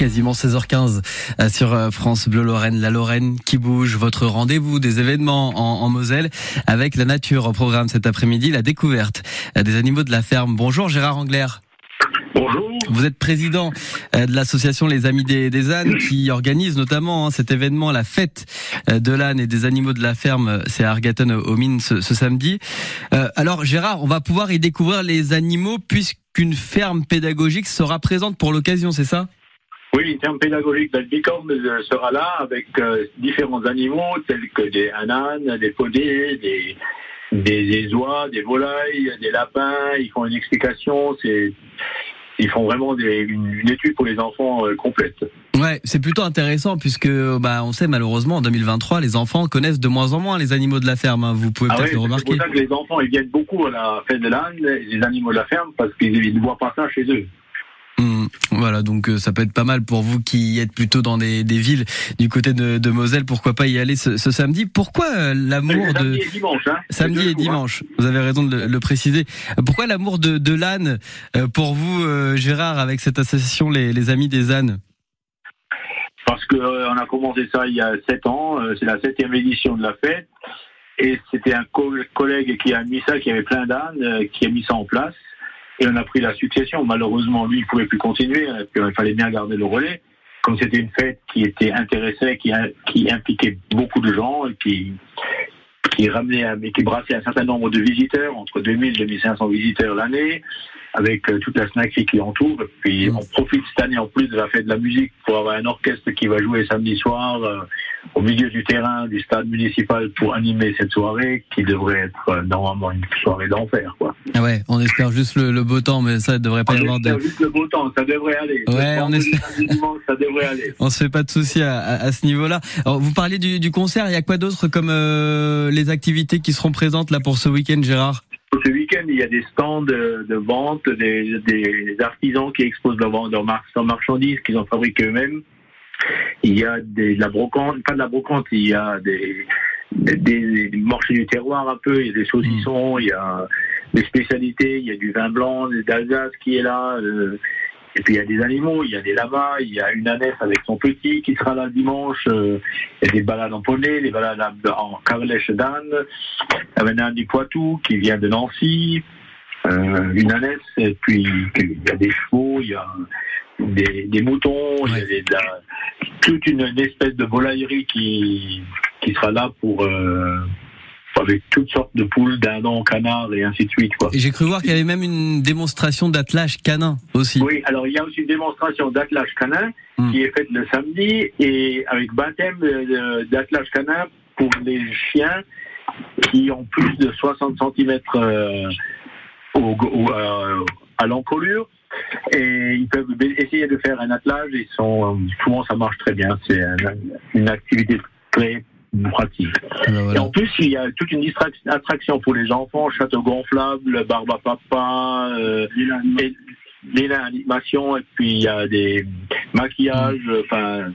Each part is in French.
quasiment 16h15 euh, sur euh, France Bleu Lorraine, la Lorraine qui bouge, votre rendez-vous des événements en, Moselle avec la nature au programme cet après-midi, la découverte euh, des animaux de la ferme. Bonjour Gérard Angler. Bonjour. Vous êtes président de l'association Les Amis des, ânes qui organise notamment hein, cet événement, la fête de l'âne et des animaux de la ferme. C'est à Argaton aux Mines ce, samedi. alors Gérard, on va pouvoir y découvrir les animaux puisqu'une ferme pédagogique sera présente pour l'occasion, c'est ça? Oui, le terme pédagogique d'Albicorne sera là avec euh, différents animaux tels que des ananes, des poneys, des, des, oies, des volailles, des lapins. Ils font une explication. C'est ils font vraiment une, étude pour les enfants euh, complète. Ouais, c'est plutôt intéressant puisque bah on sait malheureusement en 2023 les enfants connaissent de moins en moins les animaux de la ferme. Hein. Vous pouvez ah peut-être le remarquer. C'est pour ça que les enfants ils viennent beaucoup à la fête de l'âne, les animaux de la ferme parce qu'ils ne voient pas ça chez eux. Voilà, donc euh, ça peut être pas mal pour vous qui êtes plutôt dans des, villes du côté de, Moselle. Pourquoi pas y aller ce, samedi? Pourquoi euh, l'amour de samedi et dimanche hein. Samedi et dimanche. Vous avez raison de le, préciser. Pourquoi l'amour de, l'âne euh, pour vous, Gérard, avec cette association les, Amis des ânes? Parce qu'on a commencé ça il y a sept ans. C'est la septième édition de la fête. Et c'était un collègue qui a mis ça, qui avait plein d'ânes, qui a mis ça en place. Et on a pris la succession. Malheureusement, lui, il pouvait plus continuer. Hein, puis il fallait bien garder le relais. Comme c'était une fête qui était intéressée, qui, qui impliquait beaucoup de gens, qui, qui ramenait, qui brassait un certain nombre de visiteurs, entre 2000 et 2500 visiteurs l'année, avec euh, toute la snackerie qui entoure. Puis mmh. on profite cette année en plus de la fête de la musique pour avoir un orchestre qui va jouer samedi soir. Euh, au milieu du terrain du stade municipal pour animer cette soirée qui devrait être euh, normalement une soirée d'enfer. Quoi. Ah ouais, on espère juste le, beau temps, mais ça ne devrait pas y avoir de. juste le beau temps, ça devrait aller. Ouais, on espère. ça devrait aller. On se fait pas de soucis à, ce niveau-là. vous parliez du, concert, il y a quoi d'autre comme euh, les activités qui seront présentes là pour ce week-end, Gérard? Ce week-end, il y a des stands de, vente, des, artisans qui exposent leurs, marchandises qu'ils ont fabriquées eux-mêmes. Il y a de la brocante, pas de la brocante, il y a des, des, marchés du terroir un peu, il y a des saucissons, il y a des spécialités, il y a du vin blanc, d'Alsace qui est là. Euh, et puis il y a des animaux, il y a des lamas, il y a une ânesse avec son petit qui sera là le dimanche. Euh, il y a des balades en poney, des balades en carlèche d'âne. Il y a un âne du Poitou qui vient de Nancy. Euh, une ânesse, et puis il y a des chevaux, il y a des, moutons, il y a toute une, espèce de volaillerie qui, qui sera là pour euh, avec toutes sortes de poules, dindons, canards et ainsi de suite. Et j'ai cru voir qu'il y avait même une démonstration d'attelage canin aussi. Oui, alors il y a aussi une démonstration d'attelage canin hmm. qui est faite le samedi et avec baptême d'attelage canin pour les chiens qui ont plus de 60 cm euh, euh, à l'encolure et ils peuvent essayer de faire un attelage. Ils sont souvent ça marche très bien. C'est une activité très pratique. Ah ben et en plus, il y a toute une attraction pour les enfants, château gonflable, barbe à papa, euh, des animations, et puis il y a des maquillages, mm. enfin.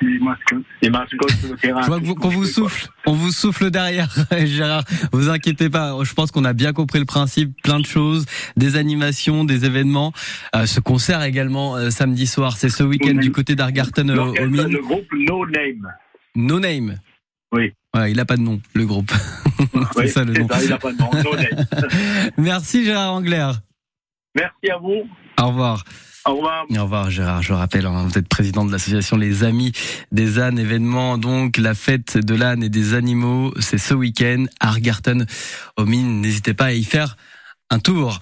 Des mascottes. Des mascottes sur le terrain. Je vois qu'on vous souffle, on vous souffle derrière, Gérard. Vous inquiétez pas. Je pense qu'on a bien compris le principe. Plein de choses, des animations, des événements. Euh, ce concert également euh, samedi soir. C'est ce week-end du côté d'Argarten au, au Le groupe No Name. No Name. Oui. il n'a pas de nom, le groupe. c'est ça le nom. il n'a pas de nom. Merci Gérard Angler. Merci à vous. Au revoir. Au revoir. au revoir Gérard, je rappelle, hein, vous êtes président de l'association Les Amis des ânes, événement donc la fête de l'âne et des animaux, c'est ce week-end à Argarten aux mines, n'hésitez pas à y faire un tour.